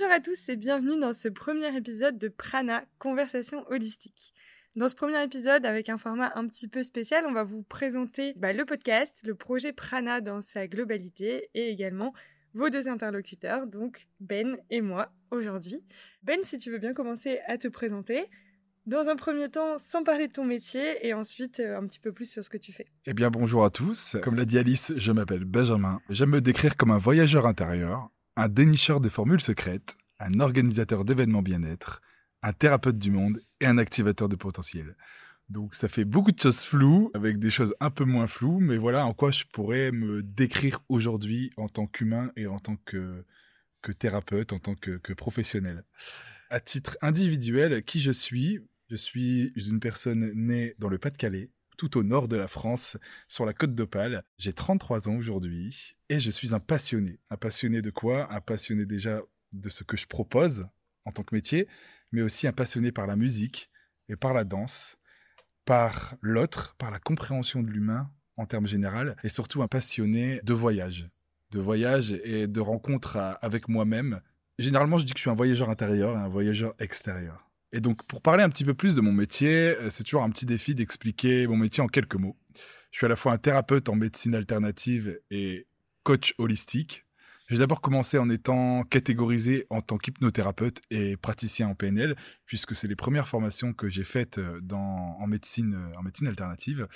Bonjour à tous et bienvenue dans ce premier épisode de Prana, Conversation holistique. Dans ce premier épisode, avec un format un petit peu spécial, on va vous présenter bah, le podcast, le projet Prana dans sa globalité et également vos deux interlocuteurs, donc Ben et moi aujourd'hui. Ben, si tu veux bien commencer à te présenter, dans un premier temps, sans parler de ton métier et ensuite euh, un petit peu plus sur ce que tu fais. Eh bien, bonjour à tous. Comme l'a dit Alice, je m'appelle Benjamin. J'aime me décrire comme un voyageur intérieur, un dénicheur de formules secrètes, un organisateur d'événements bien-être, un thérapeute du monde et un activateur de potentiel. Donc ça fait beaucoup de choses floues, avec des choses un peu moins floues, mais voilà en quoi je pourrais me décrire aujourd'hui en tant qu'humain et en tant que, thérapeute, en tant que, que professionnel. À titre individuel, qui je suis? Je suis une personne née dans le Pas-de-Calais, tout au nord de la France, sur la côte d'Opale. J'ai 33 ans aujourd'hui et je suis un passionné. Un passionné de quoi? Un passionné déjà de ce que je propose en tant que métier, mais aussi un passionné par la musique et par la danse, par l'autre, par la compréhension de l'humain en termes généraux, et surtout un passionné de voyage. De voyage et de rencontres avec moi-même. Généralement, je dis que je suis un voyageur intérieur et un voyageur extérieur. Et donc, pour parler un petit peu plus de mon métier, euh, c'est toujours un petit défi d'expliquer mon métier en quelques mots. Je suis à la fois un thérapeute en médecine alternative et coach holistique. J'ai d'abord commencé en étant catégorisé en tant qu'hypnothérapeute et praticien en PNL, puisque c'est les premières formations que j'ai faites euh, en, médecine, euh, en médecine alternative.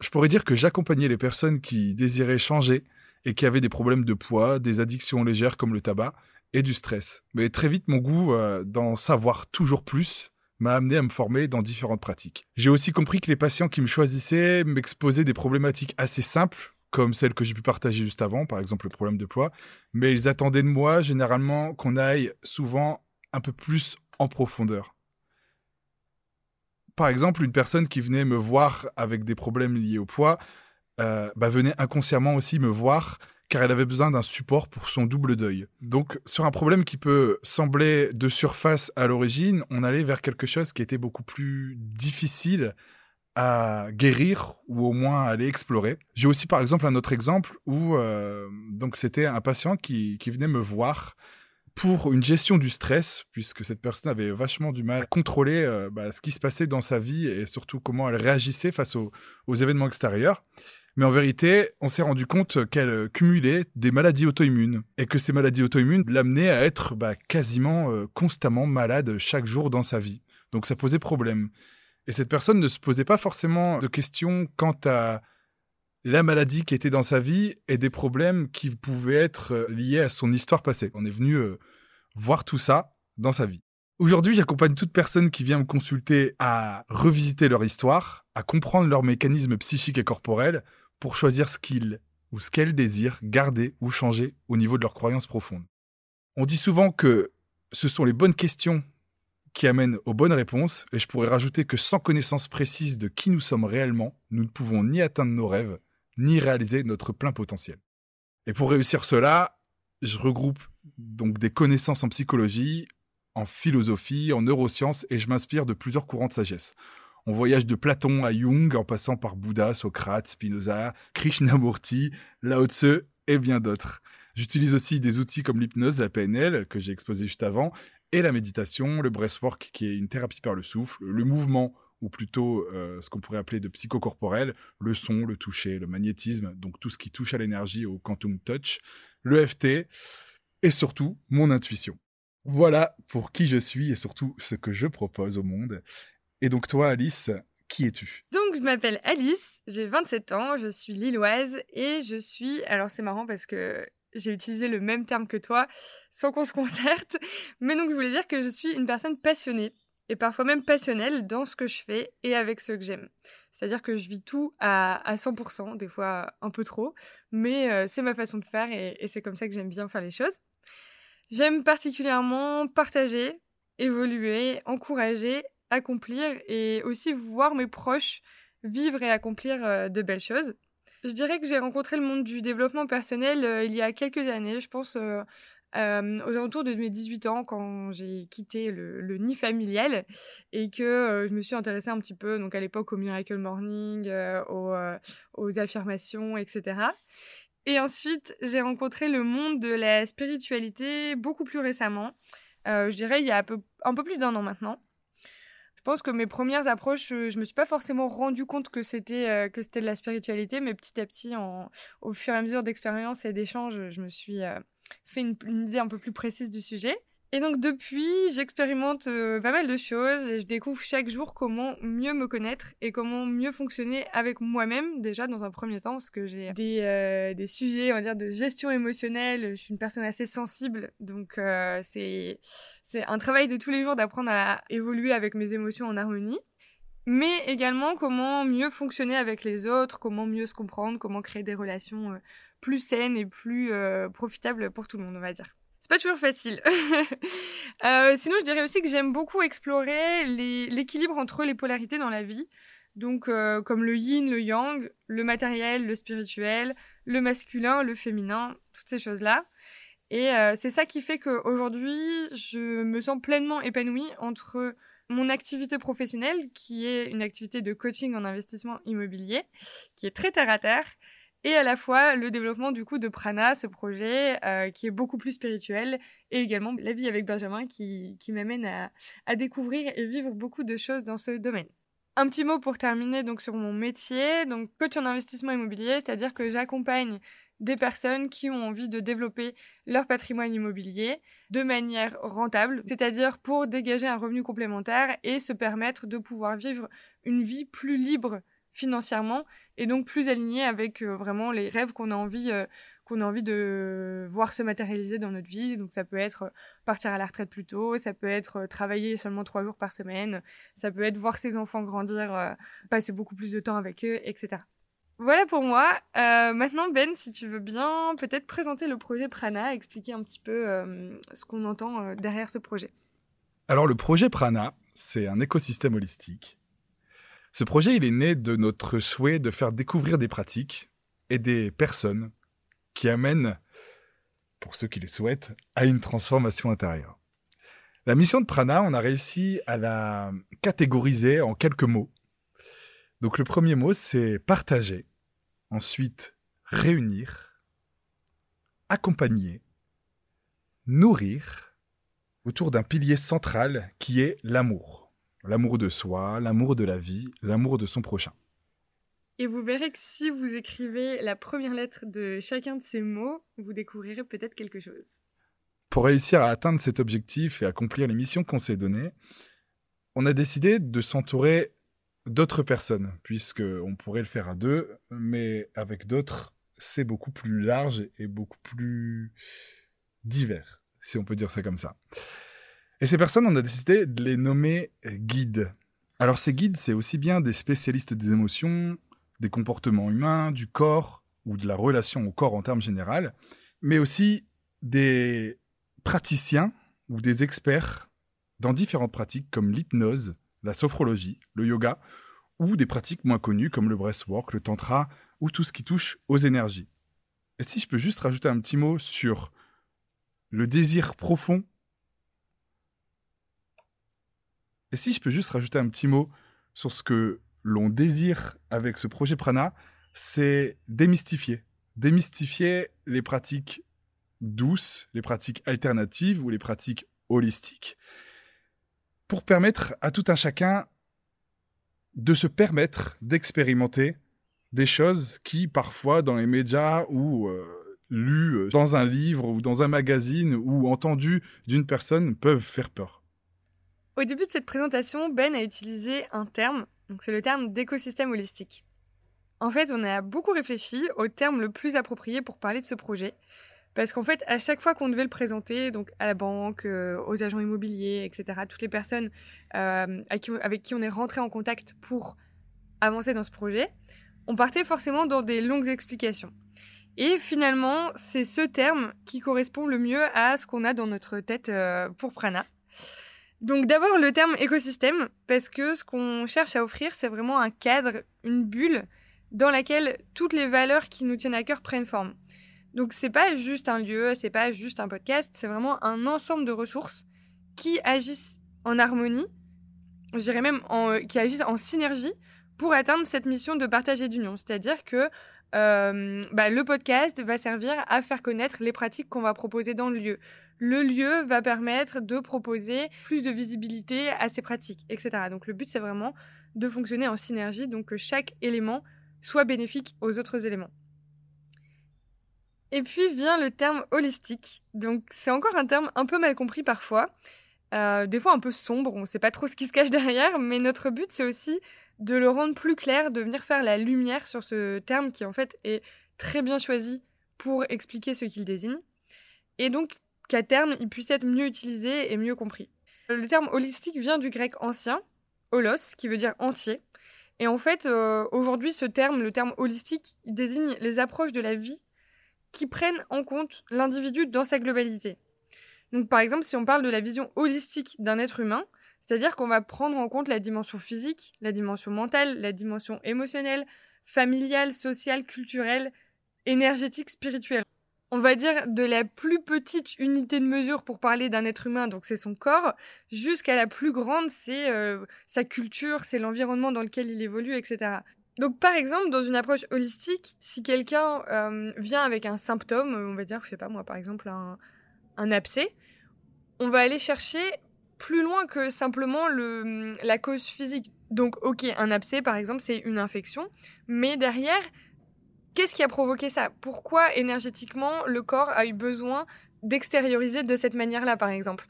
Je pourrais dire que j'accompagnais les personnes qui désiraient changer et qui avaient des problèmes de poids, des addictions légères comme le tabac, et du stress. Mais très vite, mon goût euh, d'en savoir toujours plus m'a amené à me former dans différentes pratiques. J'ai aussi compris que les patients qui me choisissaient m'exposaient des problématiques assez simples, comme celles que j'ai pu partager juste avant, par exemple le problème de poids, mais ils attendaient de moi généralement qu'on aille souvent un peu plus en profondeur. Par exemple, une personne qui venait me voir avec des problèmes liés au poids euh, bah, venait inconsciemment aussi me voir car elle avait besoin d'un support pour son double deuil. Donc sur un problème qui peut sembler de surface à l'origine, on allait vers quelque chose qui était beaucoup plus difficile à guérir ou au moins à aller explorer. J'ai aussi par exemple un autre exemple où euh, donc c'était un patient qui, venait me voir pour une gestion du stress, puisque cette personne avait vachement du mal à contrôler euh, bah, ce qui se passait dans sa vie et surtout comment elle réagissait face aux événements extérieurs. Mais en vérité, on s'est rendu compte qu'elle cumulait des maladies auto-immunes et que ces maladies auto-immunes l'amenaient à être bah, quasiment euh, constamment malade chaque jour dans sa vie. Donc ça posait problème. Et cette personne ne se posait pas forcément de questions quant à la maladie qui était dans sa vie et des problèmes qui pouvaient être euh, liés à son histoire passée. On est venu euh, voir tout ça dans sa vie. Aujourd'hui, j'accompagne toute personne qui vient me consulter à revisiter leur histoire, à comprendre leurs mécanismes psychiques et corporels pour choisir ce qu'ils ou ce qu'elles désirent garder ou changer au niveau de leurs croyances profondes. On dit souvent que ce sont les bonnes questions qui amènent aux bonnes réponses, et je pourrais rajouter que sans connaissance précise de qui nous sommes réellement, nous ne pouvons ni atteindre nos rêves, ni réaliser notre plein potentiel. Et pour réussir cela, je regroupe donc des connaissances en psychologie, en philosophie, en neurosciences, et je m'inspire de plusieurs courants de sagesse. On voyage de Platon à Jung en passant par Bouddha, Socrate, Spinoza, Krishnamurti, Lao Tse et bien d'autres. J'utilise aussi des outils comme l'hypnose, la PNL, que j'ai exposé juste avant, et la méditation, le breathwork, qui est une thérapie par le souffle, le mouvement, ou plutôt euh, ce qu'on pourrait appeler de psychocorporel, le son, le toucher, le magnétisme, donc tout ce qui touche à l'énergie, au quantum touch, le FT, et surtout mon intuition. Voilà pour qui je suis et surtout ce que je propose au monde. Et donc toi, Alice, qui es-tu? Donc je m'appelle Alice, j'ai 27 ans, je suis lilloise et je suis... Alors c'est marrant parce que j'ai utilisé le même terme que toi sans qu'on se concerte, mais donc je voulais dire que je suis une personne passionnée et parfois même passionnelle dans ce que je fais et avec ce que j'aime. C'est-à-dire que je vis tout à, 100%, des fois un peu trop, mais euh, c'est ma façon de faire et c'est comme ça que j'aime bien faire les choses. J'aime particulièrement partager, évoluer, encourager accomplir et aussi voir mes proches vivre et accomplir euh, de belles choses. Je dirais que j'ai rencontré le monde du développement personnel euh, il y a quelques années, je pense euh, aux alentours de mes 18 ans quand j'ai quitté le, nid familial et que je me suis intéressée un petit peu donc à l'époque au Miracle Morning, aux, affirmations, etc. Et ensuite, j'ai rencontré le monde de la spiritualité beaucoup plus récemment. Je dirais il y a un peu plus d'un an maintenant. Je pense que mes premières approches, je, je me suis pas forcément rendu compte que c'était euh, de la spiritualité, mais petit à petit, au fur et à mesure d'expérience et d'échanges, je me suis euh, fait une idée un peu plus précise du sujet. Et donc depuis, j'expérimente euh, pas mal de choses et je découvre chaque jour comment mieux me connaître et comment mieux fonctionner avec moi-même déjà dans un premier temps parce que j'ai des, euh, sujets on va dire de gestion émotionnelle, je suis une personne assez sensible donc euh, c'est un travail de tous les jours d'apprendre à évoluer avec mes émotions en harmonie mais également comment mieux fonctionner avec les autres, comment mieux se comprendre, comment créer des relations plus saines et plus profitables pour tout le monde on va dire. C'est pas toujours facile. euh, sinon, je dirais aussi que j'aime beaucoup explorer l'équilibre entre les polarités dans la vie. Donc, euh, comme le yin, le yang, le matériel, le spirituel, le masculin, le féminin, toutes ces choses-là. Et euh, c'est ça qui fait qu'aujourd'hui, je me sens pleinement épanouie entre mon activité professionnelle, qui est une activité de coaching en investissement immobilier, qui est très terre à terre, et à la fois le développement du coup de Prana, ce projet euh, qui est beaucoup plus spirituel, et également la vie avec Benjamin qui, qui m'amène à, à découvrir et vivre beaucoup de choses dans ce domaine. Un petit mot pour terminer donc sur mon métier, donc coach en investissement immobilier, c'est-à-dire que j'accompagne des personnes qui ont envie de développer leur patrimoine immobilier de manière rentable, c'est-à-dire pour dégager un revenu complémentaire et se permettre de pouvoir vivre une vie plus libre financièrement et donc plus aligné avec euh, vraiment les rêves qu'on a envie euh, qu'on a envie de voir se matérialiser dans notre vie. Donc ça peut être euh, partir à la retraite plus tôt, ça peut être travailler seulement trois jours par semaine, ça peut être voir ses enfants grandir, passer beaucoup plus de temps avec eux, etc. Voilà pour moi. Maintenant Ben, si tu veux bien peut-être présenter le projet Prana, expliquer un petit peu ce qu'on entend derrière ce projet. Alors le projet Prana, c'est un écosystème holistique ce projet, il est né de notre souhait de faire découvrir des pratiques et des personnes qui amènent, pour ceux qui le souhaitent, à une transformation intérieure. La mission de Prana, on a réussi à la catégoriser en quelques mots. Donc le premier mot, c'est partager. Ensuite, réunir, accompagner, nourrir, autour d'un pilier central qui est l'amour l'amour de soi, l'amour de la vie, l'amour de son prochain. Et vous verrez que si vous écrivez la première lettre de chacun de ces mots, vous découvrirez peut-être quelque chose. Pour réussir à atteindre cet objectif et accomplir les missions qu'on s'est données, on a décidé de s'entourer d'autres personnes, puisque on pourrait le faire à deux, mais avec d'autres, c'est beaucoup plus large et beaucoup plus divers, si on peut dire ça comme ça. Et ces personnes, on a décidé de les nommer guides. Alors ces guides, c'est aussi bien des spécialistes des émotions, des comportements humains, du corps ou de la relation au corps en termes généraux, mais aussi des praticiens ou des experts dans différentes pratiques comme l'hypnose, la sophrologie, le yoga, ou des pratiques moins connues comme le breathwork, le tantra ou tout ce qui touche aux énergies. Et si je peux juste rajouter un petit mot sur le désir profond Et si je peux juste rajouter un petit mot sur ce que l'on désire avec ce projet Prana, c'est démystifier. Démystifier les pratiques douces, les pratiques alternatives ou les pratiques holistiques, pour permettre à tout un chacun de se permettre d'expérimenter des choses qui, parfois, dans les médias ou euh, lues dans un livre ou dans un magazine ou entendues d'une personne, peuvent faire peur. Au début de cette présentation, Ben a utilisé un terme, c'est le terme d'écosystème holistique. En fait, on a beaucoup réfléchi au terme le plus approprié pour parler de ce projet, parce qu'en fait, à chaque fois qu'on devait le présenter, donc à la banque, euh, aux agents immobiliers, etc., toutes les personnes euh, avec, qui, avec qui on est rentré en contact pour avancer dans ce projet, on partait forcément dans des longues explications. Et finalement, c'est ce terme qui correspond le mieux à ce qu'on a dans notre tête euh, pour Prana. Donc d'abord le terme écosystème, parce que ce qu'on cherche à offrir, c'est vraiment un cadre, une bulle dans laquelle toutes les valeurs qui nous tiennent à cœur prennent forme. Donc c'est pas juste un lieu, c'est pas juste un podcast, c'est vraiment un ensemble de ressources qui agissent en harmonie, je dirais même en, qui agissent en synergie pour atteindre cette mission de partage et d'union. C'est-à-dire que euh, bah, le podcast va servir à faire connaître les pratiques qu'on va proposer dans le lieu. Le lieu va permettre de proposer plus de visibilité à ces pratiques, etc. Donc le but, c'est vraiment de fonctionner en synergie, donc que chaque élément soit bénéfique aux autres éléments. Et puis vient le terme holistique. Donc c'est encore un terme un peu mal compris parfois, euh, des fois un peu sombre, on ne sait pas trop ce qui se cache derrière, mais notre but c'est aussi de le rendre plus clair, de venir faire la lumière sur ce terme qui en fait est très bien choisi pour expliquer ce qu'il désigne, et donc qu'à terme il puisse être mieux utilisé et mieux compris. Le terme holistique vient du grec ancien, holos, qui veut dire entier, et en fait euh, aujourd'hui ce terme, le terme holistique, il désigne les approches de la vie qui prennent en compte l'individu dans sa globalité. Donc par exemple si on parle de la vision holistique d'un être humain, c'est-à-dire qu'on va prendre en compte la dimension physique, la dimension mentale, la dimension émotionnelle, familiale, sociale, culturelle, énergétique, spirituelle. On va dire de la plus petite unité de mesure pour parler d'un être humain, donc c'est son corps, jusqu'à la plus grande, c'est euh, sa culture, c'est l'environnement dans lequel il évolue, etc. Donc par exemple, dans une approche holistique, si quelqu'un euh, vient avec un symptôme, on va dire, je sais pas moi, par exemple un, un abcès, on va aller chercher plus loin que simplement le, la cause physique. Donc, ok, un abcès, par exemple, c'est une infection, mais derrière, qu'est-ce qui a provoqué ça? Pourquoi énergétiquement le corps a eu besoin d'extérioriser de cette manière-là, par exemple?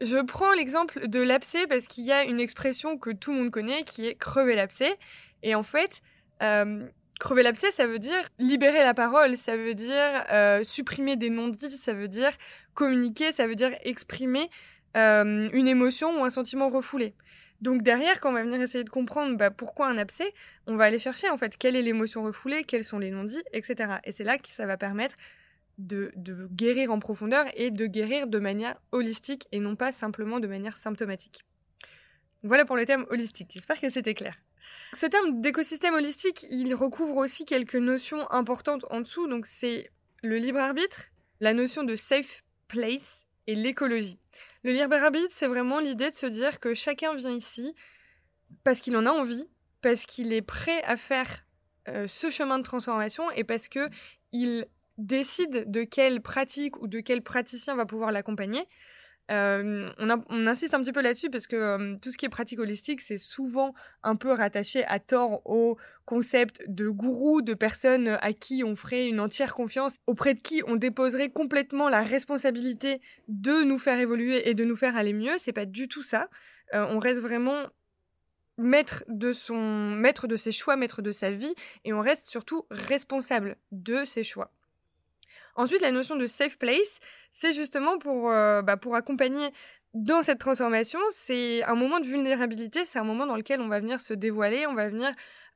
Je prends l'exemple de l'abcès parce qu'il y a une expression que tout le monde connaît qui est crever l'abcès. Et en fait, euh, crever l'abcès, ça veut dire libérer la parole, ça veut dire euh, supprimer des non-dits, ça veut dire communiquer, ça veut dire exprimer euh, une émotion ou un sentiment refoulé. Donc derrière, quand on va venir essayer de comprendre bah, pourquoi un abcès, on va aller chercher en fait quelle est l'émotion refoulée, quels sont les non-dits, etc. Et c'est là que ça va permettre de, de, guérir en profondeur et de guérir de manière holistique et non pas simplement de manière symptomatique. Voilà pour le terme holistique. J'espère que c'était clair. Ce terme d'écosystème holistique, il recouvre aussi quelques notions importantes en dessous. Donc c'est le libre arbitre, la notion de safe place et l'écologie. Le libre arbitre, c'est vraiment l'idée de se dire que chacun vient ici parce qu'il en a envie, parce qu'il est prêt à faire euh, ce chemin de transformation et parce que il décide de quelle pratique ou de quel praticien va pouvoir l'accompagner. Euh, on, insiste un petit peu là-dessus parce que euh, tout ce qui est pratique holistique, c'est souvent un peu rattaché à tort au concept de gourou, de personnes à qui on ferait une entière confiance, auprès de qui on déposerait complètement la responsabilité de nous faire évoluer et de nous faire aller mieux. C'est pas du tout ça. Euh, on reste vraiment maître de son maître de ses choix, maître de sa vie, et on reste surtout responsable de ses choix. Ensuite, la notion de safe place, c'est justement pour, euh, bah, pour accompagner dans cette transformation. C'est un moment de vulnérabilité, c'est un moment dans lequel on va venir se dévoiler, on va venir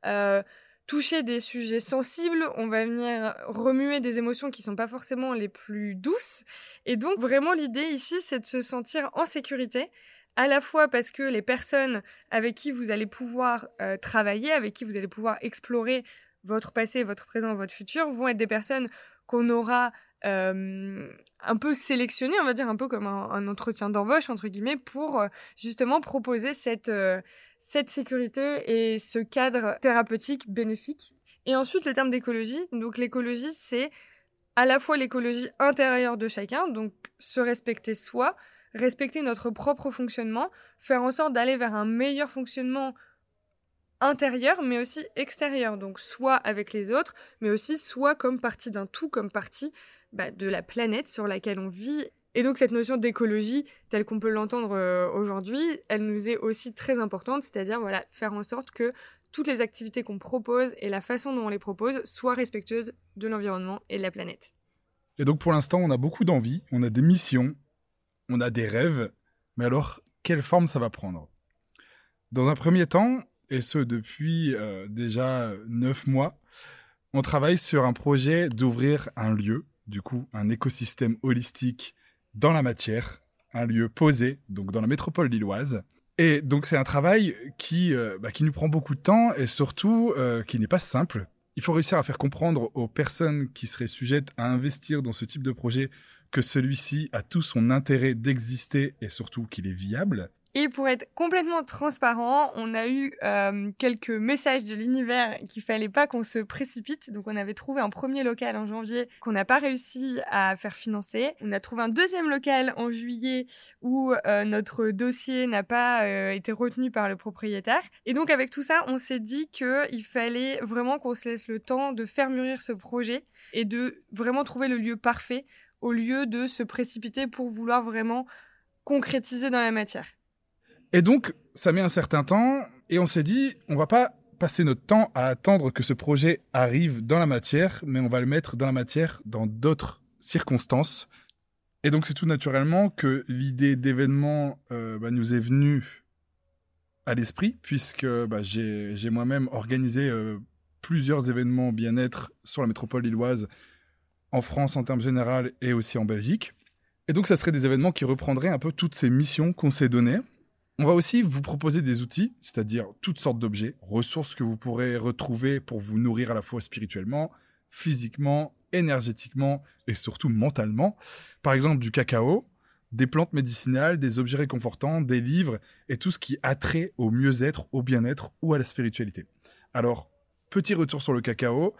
euh, toucher des sujets sensibles, on va venir remuer des émotions qui sont pas forcément les plus douces. Et donc, vraiment, l'idée ici, c'est de se sentir en sécurité à la fois parce que les personnes avec qui vous allez pouvoir euh, travailler, avec qui vous allez pouvoir explorer votre passé, votre présent, votre futur, vont être des personnes qu'on aura euh, un peu sélectionné, on va dire un peu comme un, entretien d'embauche entre guillemets, pour euh, justement proposer cette euh, cette sécurité et ce cadre thérapeutique bénéfique. Et ensuite le terme d'écologie. Donc l'écologie, c'est à la fois l'écologie intérieure de chacun, donc se respecter soi, respecter notre propre fonctionnement, faire en sorte d'aller vers un meilleur fonctionnement intérieur mais aussi extérieur, donc soit avec les autres, mais aussi soit comme partie d'un tout, comme partie bah, de la planète sur laquelle on vit. Et donc cette notion d'écologie, telle qu'on peut l'entendre euh, aujourd'hui, elle nous est aussi très importante, c'est-à-dire voilà, faire en sorte que toutes les activités qu'on propose et la façon dont on les propose soient respectueuses de l'environnement et de la planète. Et donc pour l'instant, on a beaucoup d'envie, on a des missions, on a des rêves, mais alors quelle forme ça va prendre? Dans un premier temps, et ce depuis euh, déjà neuf mois, on travaille sur un projet d'ouvrir un lieu, du coup un écosystème holistique dans la matière, un lieu posé, donc dans la métropole lilloise. Et donc c'est un travail qui, euh, bah, qui nous prend beaucoup de temps et surtout euh, qui n'est pas simple. Il faut réussir à faire comprendre aux personnes qui seraient sujettes à investir dans ce type de projet que celui-ci a tout son intérêt d'exister et surtout qu'il est viable. Et pour être complètement transparent, on a eu euh, quelques messages de l'univers qu'il fallait pas qu'on se précipite. Donc on avait trouvé un premier local en janvier qu'on n'a pas réussi à faire financer. On a trouvé un deuxième local en juillet où euh, notre dossier n'a pas euh, été retenu par le propriétaire. Et donc avec tout ça, on s'est dit qu'il fallait vraiment qu'on se laisse le temps de faire mûrir ce projet et de vraiment trouver le lieu parfait au lieu de se précipiter pour vouloir vraiment concrétiser dans la matière. Et donc, ça met un certain temps, et on s'est dit, on va pas passer notre temps à attendre que ce projet arrive dans la matière, mais on va le mettre dans la matière dans d'autres circonstances. Et donc, c'est tout naturellement que l'idée d'événement euh, bah, nous est venue à l'esprit, puisque bah, j'ai moi-même organisé euh, plusieurs événements bien-être sur la métropole lilloise, en France en termes général et aussi en Belgique. Et donc, ça serait des événements qui reprendraient un peu toutes ces missions qu'on s'est données. On va aussi vous proposer des outils, c'est-à-dire toutes sortes d'objets, ressources que vous pourrez retrouver pour vous nourrir à la fois spirituellement, physiquement, énergétiquement et surtout mentalement. Par exemple, du cacao, des plantes médicinales, des objets réconfortants, des livres et tout ce qui a trait au mieux-être, au bien-être ou à la spiritualité. Alors, petit retour sur le cacao.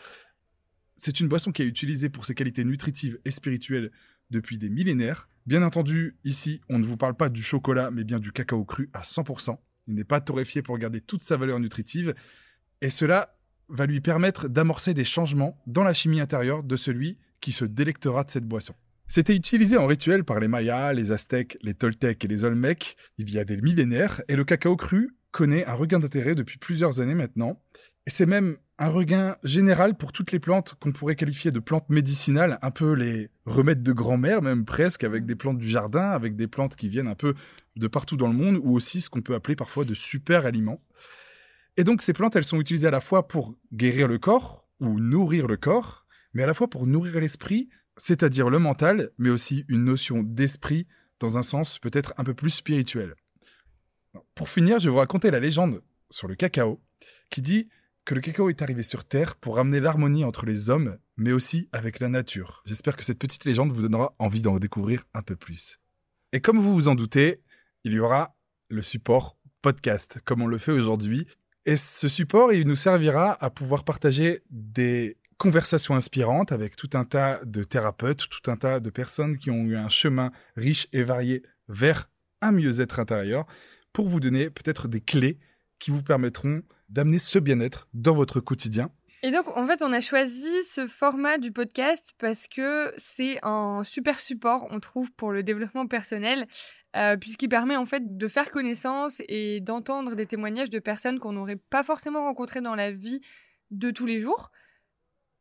C'est une boisson qui est utilisée pour ses qualités nutritives et spirituelles depuis des millénaires. Bien entendu, ici, on ne vous parle pas du chocolat, mais bien du cacao cru à 100%. Il n'est pas torréfié pour garder toute sa valeur nutritive. Et cela va lui permettre d'amorcer des changements dans la chimie intérieure de celui qui se délectera de cette boisson. C'était utilisé en rituel par les Mayas, les Aztèques, les Toltecs et les Olmecs il y a des millénaires, et le cacao cru connaît un regain d'intérêt depuis plusieurs années maintenant. Et c'est même un regain général pour toutes les plantes qu'on pourrait qualifier de plantes médicinales, un peu les remèdes de grand-mère, même presque, avec des plantes du jardin, avec des plantes qui viennent un peu de partout dans le monde, ou aussi ce qu'on peut appeler parfois de super aliments. Et donc ces plantes, elles sont utilisées à la fois pour guérir le corps, ou nourrir le corps, mais à la fois pour nourrir l'esprit, c'est-à-dire le mental, mais aussi une notion d'esprit dans un sens peut-être un peu plus spirituel. Pour finir, je vais vous raconter la légende sur le cacao, qui dit que le cacao est arrivé sur Terre pour ramener l'harmonie entre les hommes, mais aussi avec la nature. J'espère que cette petite légende vous donnera envie d'en découvrir un peu plus. Et comme vous vous en doutez, il y aura le support podcast, comme on le fait aujourd'hui. Et ce support, il nous servira à pouvoir partager des conversations inspirantes avec tout un tas de thérapeutes, tout un tas de personnes qui ont eu un chemin riche et varié vers un mieux-être intérieur, pour vous donner peut-être des clés qui vous permettront d'amener ce bien-être dans votre quotidien. Et donc, en fait, on a choisi ce format du podcast parce que c'est un super support, on trouve, pour le développement personnel, euh, puisqu'il permet en fait de faire connaissance et d'entendre des témoignages de personnes qu'on n'aurait pas forcément rencontrées dans la vie de tous les jours,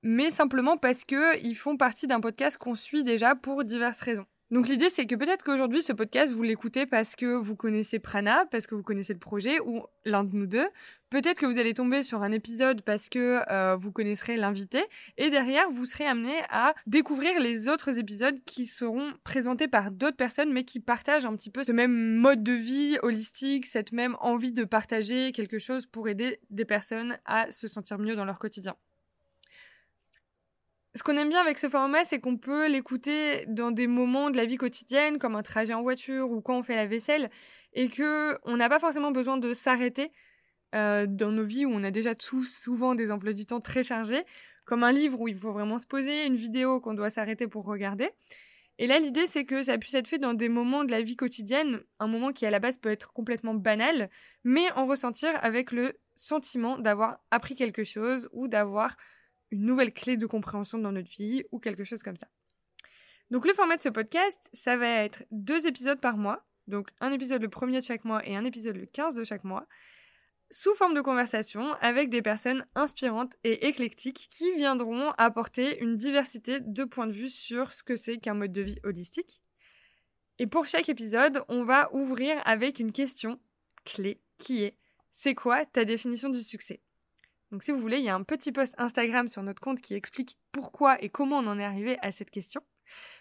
mais simplement parce qu'ils font partie d'un podcast qu'on suit déjà pour diverses raisons. Donc l'idée c'est que peut-être qu'aujourd'hui ce podcast vous l'écoutez parce que vous connaissez Prana, parce que vous connaissez le projet ou l'un de nous deux. Peut-être que vous allez tomber sur un épisode parce que euh, vous connaisserez l'invité et derrière vous serez amené à découvrir les autres épisodes qui seront présentés par d'autres personnes mais qui partagent un petit peu ce même mode de vie holistique, cette même envie de partager quelque chose pour aider des personnes à se sentir mieux dans leur quotidien. Ce qu'on aime bien avec ce format, c'est qu'on peut l'écouter dans des moments de la vie quotidienne, comme un trajet en voiture ou quand on fait la vaisselle, et que on n'a pas forcément besoin de s'arrêter euh, dans nos vies où on a déjà tous souvent des emplois du temps très chargés, comme un livre où il faut vraiment se poser, une vidéo qu'on doit s'arrêter pour regarder. Et là, l'idée, c'est que ça puisse être fait dans des moments de la vie quotidienne, un moment qui à la base peut être complètement banal, mais en ressentir avec le sentiment d'avoir appris quelque chose ou d'avoir une nouvelle clé de compréhension dans notre vie ou quelque chose comme ça. Donc le format de ce podcast, ça va être deux épisodes par mois, donc un épisode le premier de chaque mois et un épisode le 15 de chaque mois, sous forme de conversation avec des personnes inspirantes et éclectiques qui viendront apporter une diversité de points de vue sur ce que c'est qu'un mode de vie holistique. Et pour chaque épisode, on va ouvrir avec une question clé qui est c'est quoi ta définition du succès? Donc si vous voulez, il y a un petit post Instagram sur notre compte qui explique pourquoi et comment on en est arrivé à cette question.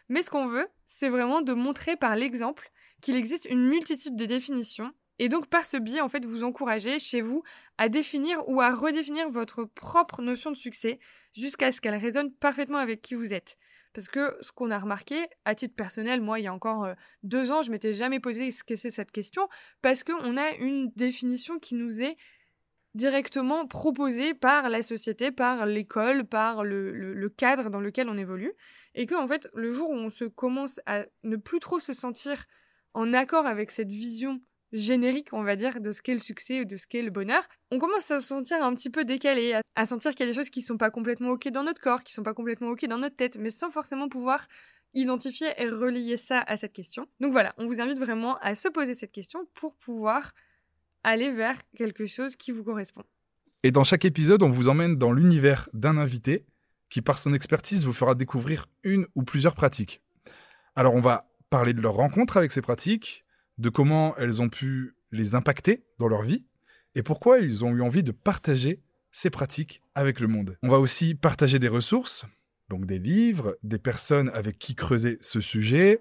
Mais ce qu'on veut, c'est vraiment de montrer par l'exemple qu'il existe une multitude de définitions et donc par ce biais, en fait, vous encourager chez vous à définir ou à redéfinir votre propre notion de succès jusqu'à ce qu'elle résonne parfaitement avec qui vous êtes. Parce que ce qu'on a remarqué, à titre personnel, moi, il y a encore euh, deux ans, je m'étais jamais posé ce que c'est cette question, parce qu'on a une définition qui nous est directement proposée par la société, par l'école, par le, cadre dans lequel on évolue. Et que, en fait, le jour où on se commence à ne plus trop se sentir en accord avec cette vision générique, on va dire, de ce qu'est le succès ou de ce qu'est le bonheur, on commence à se sentir un petit peu décalé, à, sentir qu'il y a des choses qui sont pas complètement ok dans notre corps, qui sont pas complètement ok dans notre tête, mais sans forcément pouvoir identifier et relier ça à cette question. Donc voilà, on vous invite vraiment à se poser cette question pour pouvoir aller vers quelque chose qui vous correspond. Et dans chaque épisode, on vous emmène dans l'univers d'un invité qui, par son expertise, vous fera découvrir une ou plusieurs pratiques. Alors on va parler de leur rencontre avec ces pratiques, de comment elles ont pu les impacter dans leur vie et pourquoi ils ont eu envie de partager ces pratiques avec le monde. On va aussi partager des ressources, donc des livres, des personnes avec qui creuser ce sujet,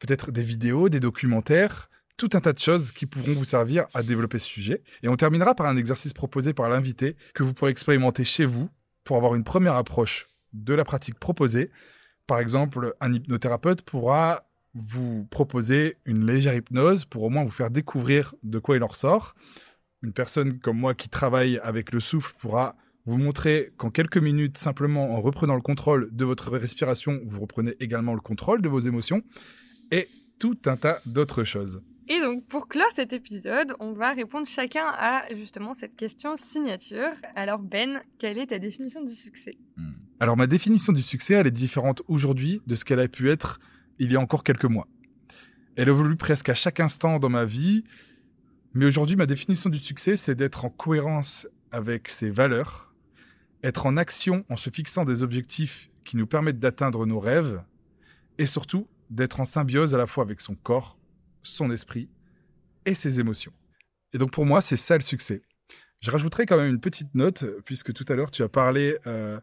peut-être des vidéos, des documentaires, tout un tas de choses qui pourront vous servir à développer ce sujet. Et on terminera par un exercice proposé par l'invité que vous pourrez expérimenter chez vous pour avoir une première approche de la pratique proposée. Par exemple, un hypnothérapeute pourra vous proposer une légère hypnose pour au moins vous faire découvrir de quoi il en ressort. Une personne comme moi qui travaille avec le souffle pourra vous montrer qu'en quelques minutes, simplement en reprenant le contrôle de votre respiration, vous reprenez également le contrôle de vos émotions et tout un tas d'autres choses. Et donc, pour clore cet épisode, on va répondre chacun à justement cette question signature. Alors, Ben, quelle est ta définition du succès? Hmm. Alors, ma définition du succès, elle est différente aujourd'hui de ce qu'elle a pu être il y a encore quelques mois. Elle évolue presque à chaque instant dans ma vie, mais aujourd'hui ma définition du succès, c'est d'être en cohérence avec ses valeurs, être en action en se fixant des objectifs qui nous permettent d'atteindre nos rêves, et surtout d'être en symbiose à la fois avec son corps, son esprit et ses émotions. Et donc pour moi, c'est ça le succès. Je rajouterai quand même une petite note, puisque tout à l'heure tu as parlé euh,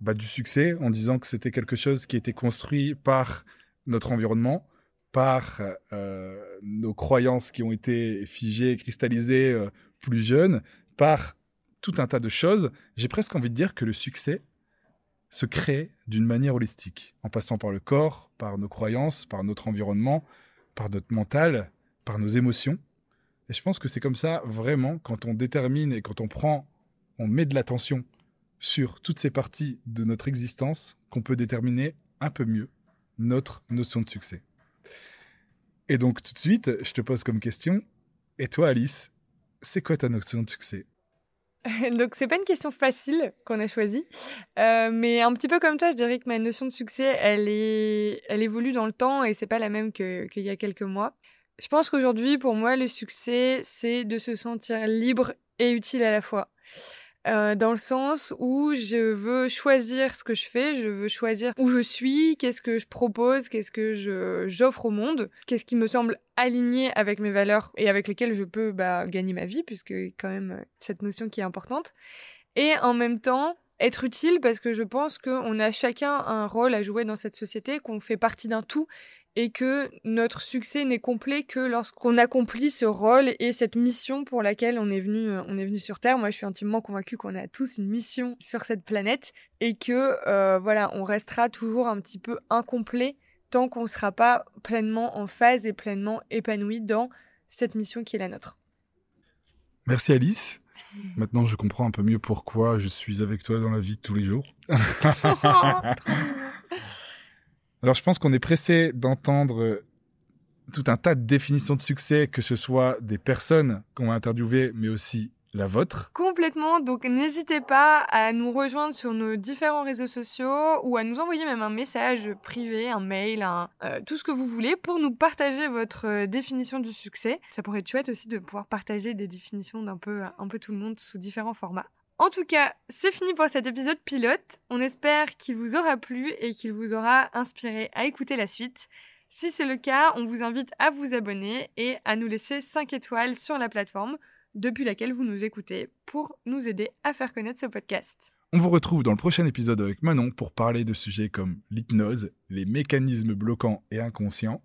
bah, du succès en disant que c'était quelque chose qui était construit par notre environnement, par euh, nos croyances qui ont été figées, cristallisées euh, plus jeunes, par tout un tas de choses, j'ai presque envie de dire que le succès se crée d'une manière holistique, en passant par le corps, par nos croyances, par notre environnement, par notre mental, par nos émotions. Et je pense que c'est comme ça, vraiment, quand on détermine et quand on prend, on met de l'attention sur toutes ces parties de notre existence, qu'on peut déterminer un peu mieux notre notion de succès. Et donc tout de suite, je te pose comme question, et toi Alice, c'est quoi ta notion de succès? donc c'est pas une question facile qu'on a choisie, euh, mais un petit peu comme toi, je dirais que ma notion de succès, elle est, elle évolue dans le temps et c'est pas la même qu'il y a quelques mois. Je pense qu'aujourd'hui, pour moi, le succès, c'est de se sentir libre et utile à la fois. Euh, dans le sens où je veux choisir ce que je fais, je veux choisir où je suis, qu'est-ce que je propose, qu'est-ce que je j'offre au monde, qu'est-ce qui me semble aligné avec mes valeurs et avec lesquelles je peux bah, gagner ma vie, puisque quand même cette notion qui est importante. Et en même temps, être utile parce que je pense qu'on a chacun un rôle à jouer dans cette société, qu'on fait partie d'un tout et que notre succès n'est complet que lorsqu'on accomplit ce rôle et cette mission pour laquelle on est venu, euh, on est venu sur Terre. Moi, je suis intimement convaincue qu'on a tous une mission sur cette planète et que euh, voilà, on restera toujours un petit peu incomplet tant qu'on ne sera pas pleinement en phase et pleinement épanoui dans cette mission qui est la nôtre. Merci Alice. Maintenant, je comprends un peu mieux pourquoi je suis avec toi dans la vie de tous les jours. Alors je pense qu'on est pressé d'entendre tout un tas de définitions de succès, que ce soit des personnes qu'on va interviewer, mais aussi la vôtre. Complètement, donc n'hésitez pas à nous rejoindre sur nos différents réseaux sociaux ou à nous envoyer même un message privé, un mail, un, euh, tout ce que vous voulez pour nous partager votre euh, définition du succès. Ça pourrait être chouette aussi de pouvoir partager des définitions d'un peu, un peu tout le monde sous différents formats. En tout cas, c'est fini pour cet épisode pilote. On espère qu'il vous aura plu et qu'il vous aura inspiré à écouter la suite. Si c'est le cas, on vous invite à vous abonner et à nous laisser 5 étoiles sur la plateforme depuis laquelle vous nous écoutez pour nous aider à faire connaître ce podcast. On vous retrouve dans le prochain épisode avec Manon pour parler de sujets comme l'hypnose, les mécanismes bloquants et inconscients,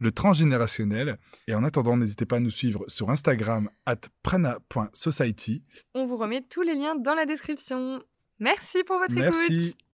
le transgénérationnel. Et en attendant, n'hésitez pas à nous suivre sur Instagram at prana.society. On vous remet tous les liens dans la description. Merci pour votre Merci. écoute.